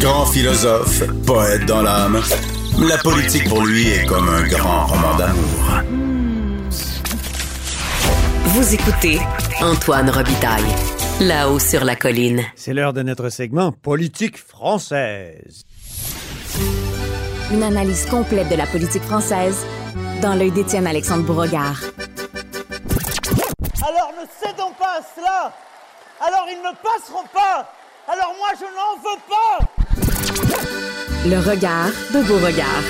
Grand philosophe, poète dans l'âme, la politique pour lui est comme un grand roman d'amour. Vous écoutez Antoine Robitaille, là-haut sur la colline. C'est l'heure de notre segment Politique française. Une analyse complète de la politique française dans l'œil d'Étienne Alexandre Bourregard. Alors ne cédons pas à cela. Alors ils ne passeront pas. Alors moi je n'en veux pas. Le regard de Beauregard.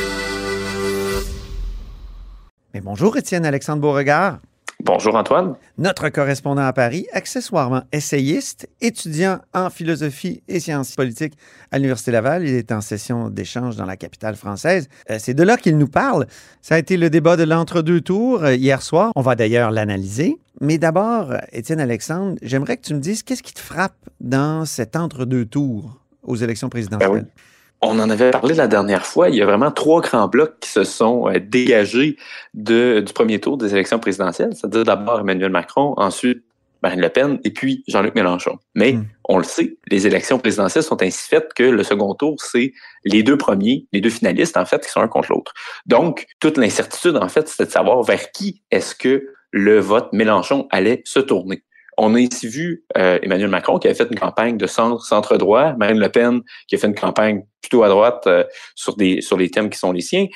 Mais bonjour Étienne Alexandre Beauregard. Bonjour Antoine. Notre correspondant à Paris, accessoirement essayiste, étudiant en philosophie et sciences politiques à l'Université Laval. Il est en session d'échange dans la capitale française. Euh, C'est de là qu'il nous parle. Ça a été le débat de l'entre-deux tours euh, hier soir. On va d'ailleurs l'analyser. Mais d'abord, Étienne Alexandre, j'aimerais que tu me dises qu'est-ce qui te frappe dans cet entre-deux tours? Aux élections présidentielles? Ben oui. On en avait parlé la dernière fois. Il y a vraiment trois grands blocs qui se sont euh, dégagés de, du premier tour des élections présidentielles. C'est-à-dire d'abord Emmanuel Macron, ensuite Marine Le Pen et puis Jean-Luc Mélenchon. Mais Mm. on le sait, les élections présidentielles sont ainsi faites que le second tour, c'est les deux premiers, les deux finalistes, en fait, qui sont un contre l'autre. Donc, toute l'incertitude, en fait, c'était de savoir vers qui est-ce que le vote Mélenchon allait se tourner. On a ici vu euh, Emmanuel Macron qui avait fait une campagne de centre, centre-droit, Marine Le Pen qui a fait une campagne plutôt à droite euh, sur, des, sur les thèmes qui sont les siens.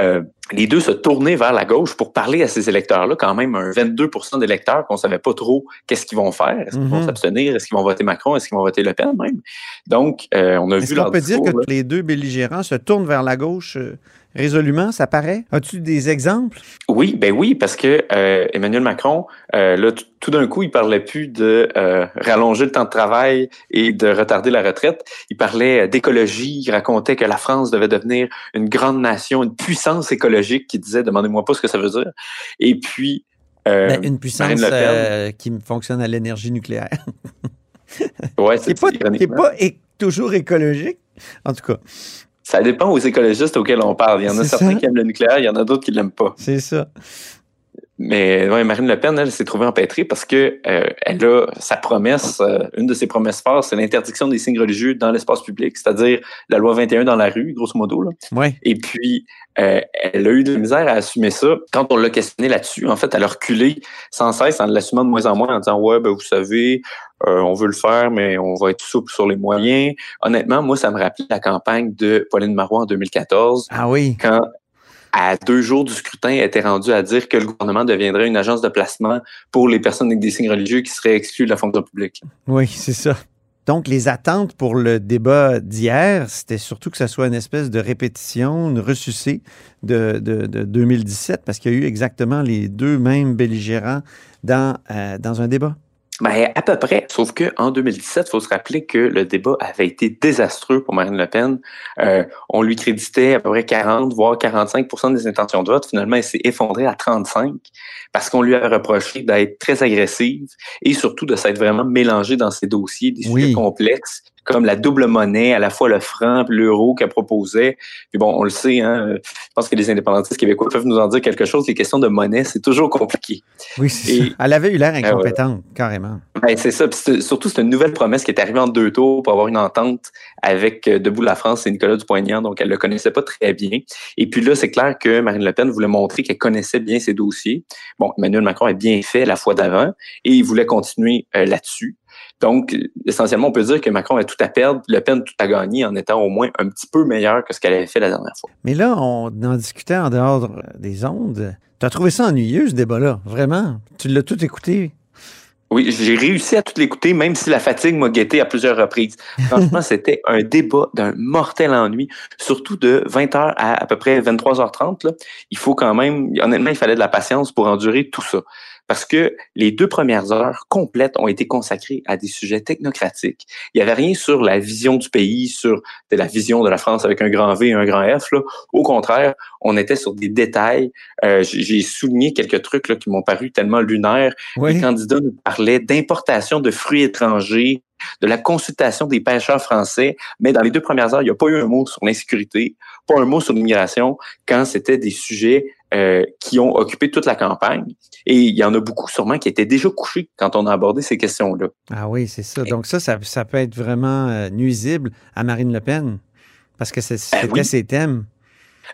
Euh, les deux se tournaient vers la gauche pour parler à ces électeurs-là, quand même un 22% d'électeurs qu'on savait pas trop qu'est-ce qu'ils vont faire. Est-ce qu'ils vont Mhm. s'abstenir? Est-ce qu'ils vont voter Macron? Est-ce qu'ils vont voter Le Pen même? Donc, euh, on a Est-ce vu qu'on leur peut dire que là. les deux belligérants se tournent vers la gauche résolument, ça paraît? As-tu des exemples? Oui, ben oui, parce que euh, Emmanuel Macron, euh, là, tout d'un coup, il parlait plus de euh, rallonger le temps de travail et de retarder la retraite. Il parlait d'écologie. Il racontait que la France devait devenir une grande nation, une puissance écologique. Qui disait, demandez-moi pas ce que ça veut dire. Et puis, Ben, une puissance qui fonctionne à l'énergie nucléaire. ouais, c'est pas, qui est ironiquement. pas toujours écologique, en tout cas. Ça dépend aux écologistes auxquels on parle. Il y en a certains ça. qui aiment le nucléaire, il y en a d'autres qui l'aiment pas. C'est ça. Mais ouais, Marine Le Pen, elle, s'est trouvée empêtrée parce que euh, elle a sa promesse, euh, une de ses promesses fortes, c'est l'interdiction des signes religieux dans l'espace public, c'est-à-dire la loi 21 dans la rue, grosso modo. Là. Oui. Et puis, euh, elle a eu de la misère à assumer ça. Quand on l'a questionné là-dessus, en fait, elle a reculé sans cesse en l'assumant de moins en moins, en disant ouais, ben vous savez, euh, on veut le faire, mais on va être souple sur les moyens. Honnêtement, moi, ça me rappelait la campagne de Pauline Marois en 2014 Ah oui. quand à deux jours du scrutin, elle était rendue à dire que le gouvernement deviendrait une agence de placement pour les personnes avec des signes religieux qui seraient exclues de la fonction publique. Oui, c'est ça. Donc, les attentes pour le débat d'hier, c'était surtout que ça soit une espèce de répétition, une ressucée de, de, de 2017, parce qu'il y a eu exactement les deux mêmes belligérants dans, euh, dans un débat. Ben, à peu près. Sauf que en 2017, il faut se rappeler que le débat avait été désastreux pour Marine Le Pen. Euh, on lui créditait à peu près 40, voire 45% des intentions de vote. Finalement, elle s'est effondrée à 35 parce qu'on lui a reproché d'être très agressive et surtout de s'être vraiment mélangée dans ses dossiers, des Oui. sujets complexes comme la double monnaie, à la fois le franc l'euro qu'elle proposait. Puis bon, on le sait, hein, je pense que les indépendantistes québécois peuvent nous en dire quelque chose. Les questions de monnaie, c'est toujours compliqué. Oui, c'est ça. Elle avait eu l'air Ah incompétente, carrément. Ben, c'est ça. Puis surtout, c'est une nouvelle promesse qui est arrivée en deux tours pour avoir une entente avec euh, Debout la France et Nicolas Dupont-Aignan. Donc, elle le connaissait pas très bien. Et puis là, c'est clair que Marine Le Pen voulait montrer qu'elle connaissait bien ses dossiers. Bon, Emmanuel Macron a bien fait la fois d'avant et il voulait continuer euh, là-dessus. Donc, essentiellement, on peut dire que Macron a tout à perdre, Le Pen tout à gagner en étant au moins un petit peu meilleur que ce qu'elle avait fait la dernière fois. Mais là, on en discutait en dehors des ondes. Tu as trouvé ça ennuyeux, ce débat-là, vraiment? Tu l'as tout écouté? Oui, j'ai réussi à tout l'écouter, même si la fatigue m'a guetté à plusieurs reprises. Franchement, c'était un débat d'un mortel ennui, surtout de 20h à à peu près 23h30. Là. Il faut quand même, honnêtement, il fallait de la patience pour endurer tout ça. Parce que les deux premières heures complètes ont été consacrées à des sujets technocratiques. Il n'y avait rien sur la vision du pays, sur de la vision de la France avec un grand V et un grand F. Là. Au contraire, on était sur des détails. Euh, j'ai j'ai souligné quelques trucs là, qui m'ont paru tellement lunaires Oui. les candidats nous parlaient d'importation de fruits étrangers, de la consultation des pêcheurs français, mais dans les deux premières heures, il n'y a pas eu un mot sur l'insécurité, pas un mot sur l'immigration, quand c'était des sujets euh, qui ont occupé toute la campagne. Et il y en a beaucoup sûrement qui étaient déjà couchés quand on a abordé ces questions-là. Ah oui, c'est ça. Donc ça, ça, ça peut être vraiment euh, nuisible à Marine Le Pen parce que Ben c'était oui. ses thèmes.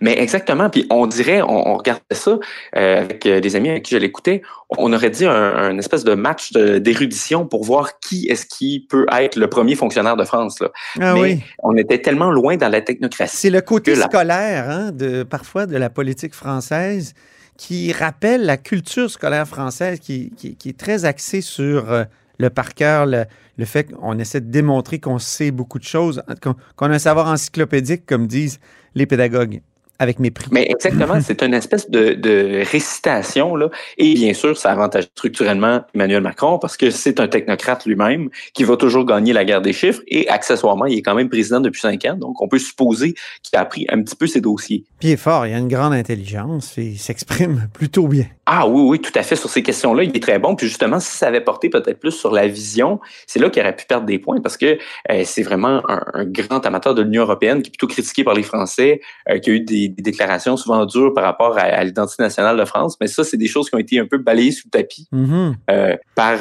Mais exactement. Puis on dirait, on, on regardait ça euh, avec euh, des amis avec qui je l'écoutais, on aurait dit un, un espèce de match d'érudition pour voir qui est-ce qui peut être le premier fonctionnaire de France. Là. Ah Mais oui. on était tellement loin dans la technocratie. C'est le côté la- scolaire, hein, de, parfois, de la politique française qui rappelle la culture scolaire française qui, qui- qui est très axée sur euh, le par cœur, le, le fait qu'on essaie de démontrer qu'on sait beaucoup de choses, qu'on qu'on a un savoir encyclopédique, comme disent les pédagogues, avec mépris. Mais exactement, c'est une espèce de, de récitation, là. Et bien sûr, ça avantage structurellement Emmanuel Macron parce que c'est un technocrate lui-même qui va toujours gagner la guerre des chiffres et accessoirement, il est quand même président depuis cinq ans. Donc, on peut supposer qu'il a appris un petit peu ses dossiers. Puis il est fort, il a une grande intelligence, et il s'exprime plutôt bien. Ah oui, oui, tout à fait. Sur ces questions-là, il est très bon. Puis justement, si ça avait porté peut-être plus sur la vision, c'est là qu'il aurait pu perdre des points parce que euh, c'est vraiment un, un grand amateur de l'Union européenne qui est plutôt critiqué par les Français, euh, qui a eu des, des déclarations souvent dures par rapport à, à l'identité nationale de France. Mais ça, c'est des choses qui ont été un peu balayées sous le tapis Mhm. euh, par,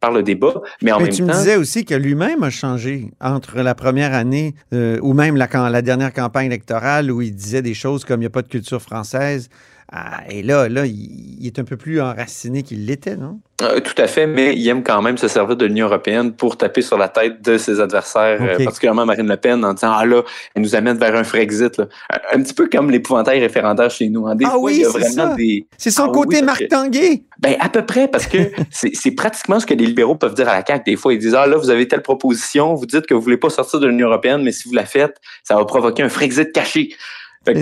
par le débat. Mais en Mais même tu temps, me disais aussi que lui-même a changé entre la première année ou même la, la dernière campagne électorale où il disait des choses comme il n'y a pas de culture française. Ah, et là, là, il, est un peu plus enraciné qu'il l'était, non? Euh, tout à fait, mais il aime quand même se servir de l'Union européenne pour taper sur la tête de ses adversaires, euh, particulièrement Marine Le Pen, en disant Ah là, elle nous amène vers un Frexit. là. Un, un petit peu comme l'épouvantail référendaire chez nous. hein. Des Ah fois, oui, il y a c'est vraiment ça. des. C'est son Ah côté oui, Marc Tanguay. Ben, à peu près, parce que c'est pratiquement ce que les libéraux peuvent dire à la CAQ. Des fois, ils disent Ah là, vous avez telle proposition, vous dites que vous voulez pas sortir de l'Union européenne, mais si vous la faites, ça va provoquer un Frexit caché. Fait que-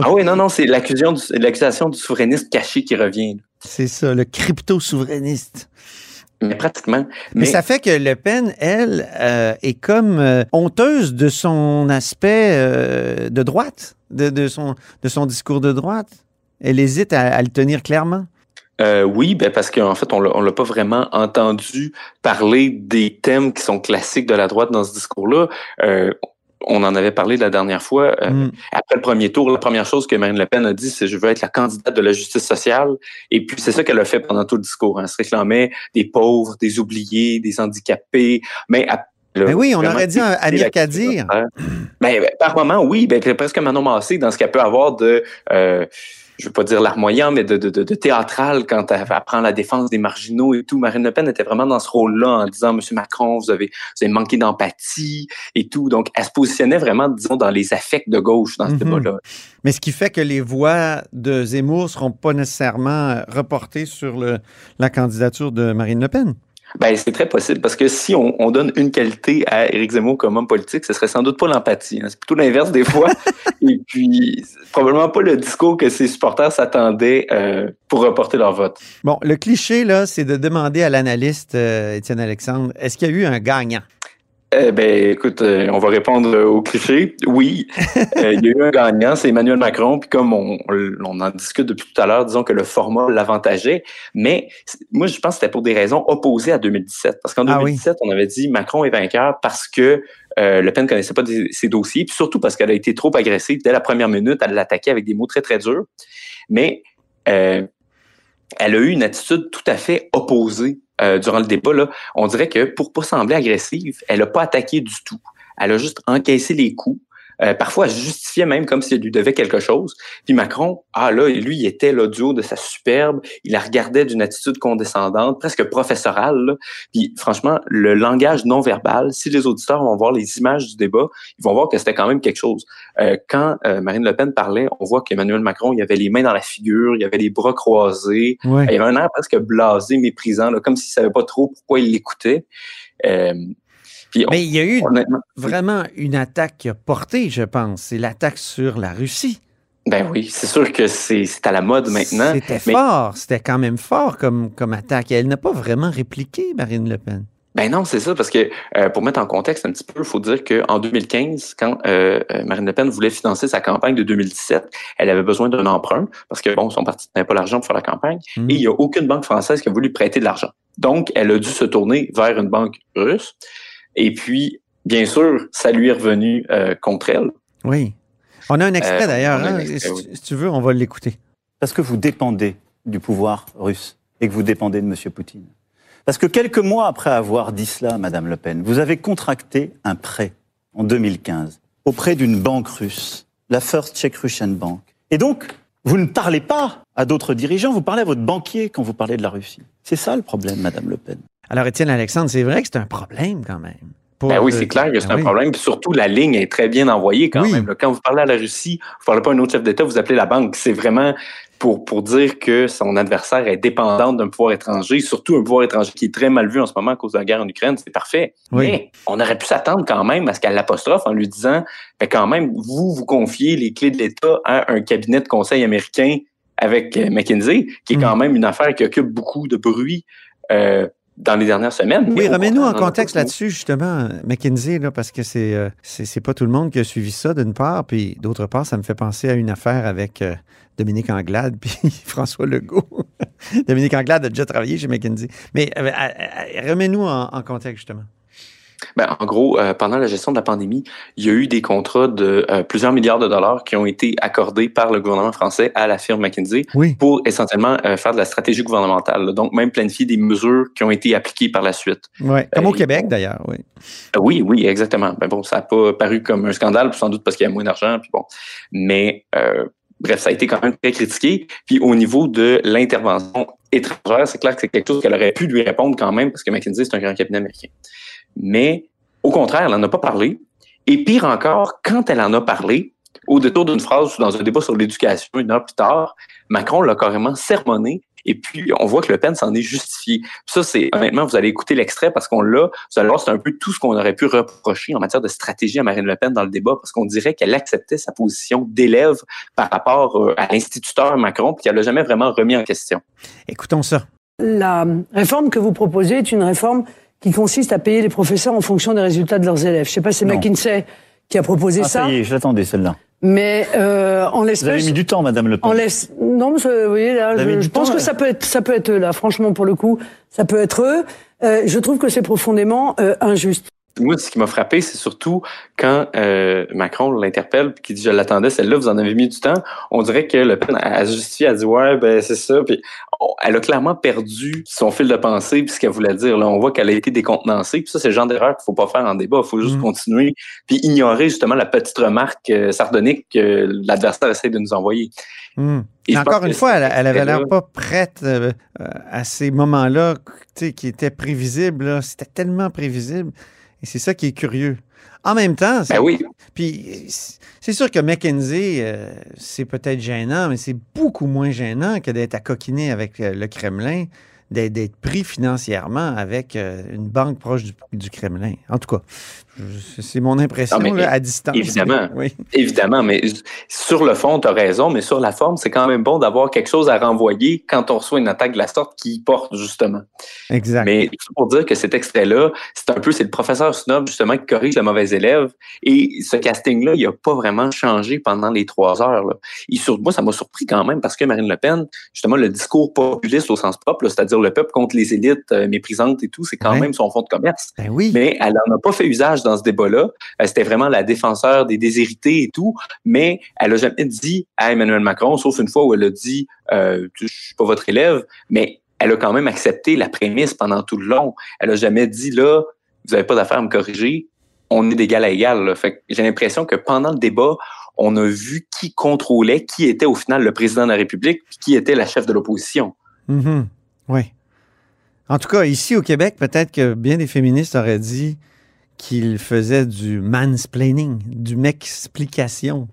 Ah oui, non, non, c'est l'accusation du, souverainiste caché qui revient. c'est ça, le crypto-souverainiste. Mais pratiquement. Mais, ça fait que Le Pen, elle, euh, est comme euh, honteuse de son aspect euh, de droite, de, de son, de son discours de droite. Elle hésite à, à le tenir clairement. Euh, oui, ben parce qu'en fait, on l'a, on l'a pas vraiment entendu parler des thèmes qui sont classiques de la droite dans ce discours-là. Euh, on en avait parlé la dernière fois. Euh, Mm. Après le premier tour, la première chose que Marine Le Pen a dit, c'est je veux être la candidate de la justice sociale. Et puis c'est ça qu'elle a fait pendant tout le discours. hein. Elle se réclamait des pauvres, des oubliés, des handicapés. Mais à- a Ben oui, on aurait dit un Amir Kadir. ben, ben, par moment, oui, ben, presque Manon Massé dans ce qu'elle peut avoir de, euh, je veux pas dire larmoyant, mais de, de, de, de théâtral quand elle, elle prend la défense des marginaux et tout. Marine Le Pen était vraiment dans ce rôle-là en disant, Monsieur Macron, vous avez, vous avez manqué d'empathie et tout. Donc, elle se positionnait vraiment, disons, dans les affects de gauche dans ce Mhm. débat-là. Mais ce qui fait que les voix de Zemmour ne seront pas nécessairement reportées sur le, la candidature de Marine Le Pen. Ben, c'est très possible parce que si on, on donne une qualité à Éric Zemmour comme homme politique, ce serait sans doute pas l'empathie. hein. C'est plutôt l'inverse des fois. Et puis, probablement pas le discours que ses supporters s'attendaient euh, pour reporter leur vote. Bon, le cliché, là, c'est de demander à l'analyste euh, Étienne Alexandre, est-ce qu'il y a eu un gagnant? Eh ben, écoute, euh, on va répondre euh, au cliché. Oui, Euh, il y a eu un gagnant, c'est Emmanuel Macron. Puis comme on, en discute depuis tout à l'heure, disons que le format l'avantageait. Mais moi, je pense que c'était pour des raisons opposées à 2017. Parce qu'en Ah oui. 2017, on avait dit Macron est vainqueur parce que euh, Le Pen ne connaissait pas des- ses dossiers. Puis surtout parce qu'elle a été trop agressive. Dès la première minute, elle l'attaquait avec des mots très, très durs. Mais elle a eu une attitude tout à fait opposée euh, durant le débat. Là. On dirait que pour pas sembler agressive, elle a pas attaqué du tout. Elle a juste encaissé les coups. Euh, parfois, elle justifiait même comme si elle lui devait quelque chose. Puis Macron, ah là, lui, il était haut de sa superbe. Il la regardait d'une attitude condescendante, presque professorale. là. Puis franchement, le langage non verbal, si les auditeurs vont voir les images du débat, ils vont voir que c'était quand même quelque chose. Euh, quand euh, Marine Le Pen parlait, on voit qu'Emmanuel Macron, il avait les mains dans la figure, il avait les bras croisés, Oui. il avait un air presque blasé, méprisant, là, comme s'il savait pas trop pourquoi il l'écoutait. Euh, puis on- Mais il y a eu vraiment une attaque qui a porté, je pense. C'est l'attaque sur la Russie. ben oui, c'est sûr que c'est à la mode maintenant. C'était mais- fort, c'était quand même fort comme, comme attaque. Et elle n'a pas vraiment répliqué, Marine Le Pen. Ben non, c'est ça, parce que euh, pour mettre en contexte un petit peu, il faut dire qu'en 2015, quand euh, euh, Marine Le Pen voulait financer sa campagne de 2017, elle avait besoin d'un emprunt, parce que bon, son parti n'avait pas l'argent pour faire la campagne, Mhm. et il n'y a aucune banque française qui a voulu prêter de l'argent. Donc, elle a dû se tourner vers une banque russe. Et puis, bien sûr, ça lui est revenu euh, contre elle. Oui. On a un extrait Euh, d'ailleurs. hein, extrait, si, oui. si tu veux, on va l'écouter. Parce que vous dépendez du pouvoir russe et que vous dépendez de M. Poutine. Parce que quelques mois après avoir dit cela, Madame Le Pen, vous avez contracté un prêt en 2015 auprès d'une banque russe, la First Czech Russian Bank. Et donc, vous ne parlez pas à d'autres dirigeants, vous parlez à votre banquier quand vous parlez de la Russie. C'est ça le problème, Madame Le Pen. Alors, Étienne Alexandre, c'est vrai que c'est un problème quand même. Ben oui, c'est clair que c'est ben un oui. problème. Puis surtout, la ligne est très bien envoyée quand Oui. même. Quand vous parlez à la Russie, vous ne parlez pas à un autre chef d'État, vous appelez la banque. C'est vraiment pour, pour dire que son adversaire est dépendant d'un pouvoir étranger, surtout un pouvoir étranger qui est très mal vu en ce moment à cause de la guerre en Ukraine. C'est parfait. Oui. Mais on aurait pu s'attendre quand même à ce qu'elle l'apostrophe en lui disant, ben quand même, vous, vous confiez les clés de l'État à un cabinet de conseil américain avec euh, McKinsey, qui est Mm. quand même une affaire qui occupe beaucoup de bruit euh, dans les dernières semaines. Oui, remets-nous en contexte là-dessus, justement, McKinsey, là, parce que c'est euh, c'est pas tout le monde qui a suivi ça, d'une part, puis d'autre part, ça me fait penser à une affaire avec euh, Dominique Anglade puis François Legault. Dominique Anglade a déjà travaillé chez McKinsey. Mais euh, remets-nous en, en contexte, justement. Ben, en gros, euh, pendant la gestion de la pandémie, il y a eu des contrats de euh, plusieurs milliards de dollars qui ont été accordés par le gouvernement français à la firme McKinsey Oui. pour essentiellement euh, faire de la stratégie gouvernementale. là. Donc, même planifier des mesures qui ont été appliquées par la suite. Ouais. Comme au Québec, d'ailleurs, oui. Oui, oui, exactement. Ben bon, ça n'a pas paru comme un scandale, sans doute parce qu'il y a moins d'argent, puis bon. Mais bref, ça a été quand même très critiqué. Puis au niveau de l'intervention étrangère, c'est clair que c'est quelque chose qu'elle aurait pu lui répondre quand même, parce que McKinsey, c'est un grand cabinet américain. Mais au contraire, elle n'en a pas parlé. Et pire encore, quand elle en a parlé, au détour d'une phrase ou dans un débat sur l'éducation, une heure plus tard, Macron l'a carrément sermonné. Et puis, on voit que Le Pen s'en est justifié. Ça, c'est honnêtement, vous allez écouter l'extrait parce qu'on l'a. Vous allez voir, c'est un peu tout ce qu'on aurait pu reprocher en matière de stratégie à Marine Le Pen dans le débat, parce qu'on dirait qu'elle acceptait sa position d'élève par rapport euh, à l'instituteur Macron, puis qu'elle l'a jamais vraiment remis en question. Écoutons ça. La réforme que vous proposez est une réforme qui consiste à payer les professeurs en fonction des résultats de leurs élèves. Je ne sais pas c'est. McKinsey qui a proposé Ah, ça, ça y est, je l'attendais celle-là. mais euh, en Vous avez l'espèce, mis du temps, Madame Le Pen. en laisse. Non, mais vous voyez là, Vous je, pense temps, que là. ça peut être, ça peut être eux là. Franchement, pour le coup, ça peut être eux. Euh, je trouve que c'est profondément euh, injuste. Moi, ce qui m'a frappé, c'est surtout quand euh, Macron l'interpelle puis qu'il dit je l'attendais, celle-là, vous en avez mis du temps. On dirait que Le Pen a justifié, a dit ouais, ben c'est ça. Puis on- elle a clairement perdu son fil de pensée puis ce qu'elle voulait dire. Là, on voit qu'elle a été décontenancée. Puis ça, c'est le genre d'erreur qu'il faut pas faire en débat. Il faut juste Mhm. continuer puis ignorer justement la petite remarque euh, sardonique que l'adversaire essaie de nous envoyer. Et Et je encore une fois, elle, elle avait l'air pas prête euh, à ces moments-là, qui étaient prévisibles. C'était tellement prévisible. Et c'est ça qui est curieux. En même temps, c'est- Ben oui, puis c'est sûr que McKenzie, euh, c'est peut-être gênant, mais c'est beaucoup moins gênant que d'être à coquiner avec euh, le Kremlin, d'être pris financièrement avec euh, une banque proche du, du Kremlin. En tout cas, c'est mon impression Non, mais là, à distance. évidemment. Oui. Évidemment, mais sur le fond, tu as raison, mais sur la forme, c'est quand même bon d'avoir quelque chose à renvoyer quand on reçoit une attaque de la sorte qui porte, justement. Exact. Mais tout pour dire que cet extrait-là, c'est un peu, c'est le professeur Snob, justement, qui corrige le mauvais élève. Et ce casting-là, il n'a pas vraiment changé pendant les trois heures. Là. Et sur, moi, ça m'a surpris quand même parce que Marine Le Pen, justement, le discours populiste au sens propre, c'est-à-dire le peuple contre les élites euh, méprisantes et tout, c'est quand Ouais. même son fond de commerce Ben oui. mais elle n'en a pas fait usage dans ce débat-là. Euh, C'était vraiment la défenseur des déshérités et tout, mais elle a jamais dit à Emmanuel Macron, sauf une fois où elle a dit euh, « je suis pas votre élève », mais elle a quand même accepté la prémisse pendant tout le long. Elle a jamais dit « là, vous avez pas d'affaire à me corriger, on est d'égal à égal ». j'ai l'impression que pendant le débat, on a vu qui contrôlait, qui était au final le président de la République, qui était la chef de l'opposition. Mhm. Oui. En tout cas, ici au Québec, peut-être que bien des féministes auraient dit qu'ils faisaient du mansplaining, du m'explication.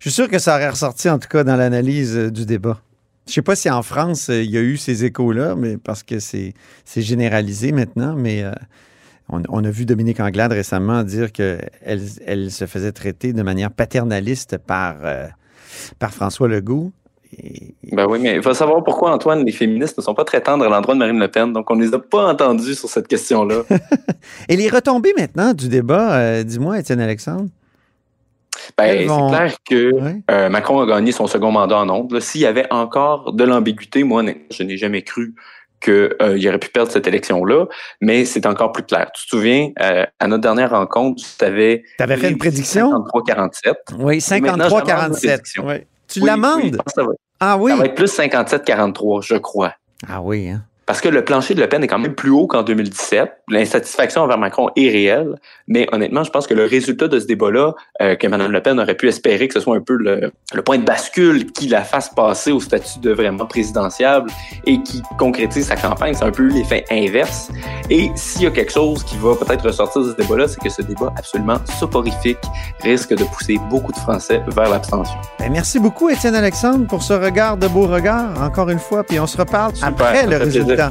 Je suis sûr que ça aurait ressorti, en tout cas, dans l'analyse euh, du débat. Je sais pas si en France, euh, il y a eu ces échos-là, mais parce que c'est généralisé maintenant, mais euh, on, a vu Dominique Anglade récemment dire qu'elle elle se faisait traiter de manière paternaliste par, par François Legault. Ben oui, mais il faut savoir pourquoi, Antoine, les féministes ne sont pas très tendres à l'endroit de Marine Le Pen, donc on ne les a pas entendus sur cette question-là. Et les retombées maintenant du débat, euh, dis-moi, Étienne Alexandre? Ben, vont- c'est clair que euh, Macron a gagné son second mandat en ondes. S'il y avait encore de l'ambiguïté, moi, je n'ai jamais cru qu'il euh, aurait pu perdre cette élection-là, mais c'est encore plus clair. Tu te souviens, euh, à notre dernière rencontre, tu avais... Avais fait une prédiction? 53-47. Oui, 53-47. Oui. Tu l'amendes? ah oui? Ça va être plus 57-43, je crois. Ah oui, hein? Parce que le plancher de Le Pen est quand même plus haut qu'en 2017. L'insatisfaction envers Macron est réelle. Mais honnêtement, je pense que le résultat de ce débat-là, euh, que Mme Le Pen aurait pu espérer que ce soit un peu le, point de bascule qui la fasse passer au statut de vraiment présidentiable et qui concrétise sa campagne, c'est un peu l'effet inverse. Et s'il y a quelque chose qui va peut-être ressortir de ce débat-là, c'est que ce débat absolument soporifique risque de pousser beaucoup de Français vers l'abstention. Ben, merci beaucoup, Étienne Alexandre, pour ce regard de beau regard, encore une fois. Puis on se reparle après le résultat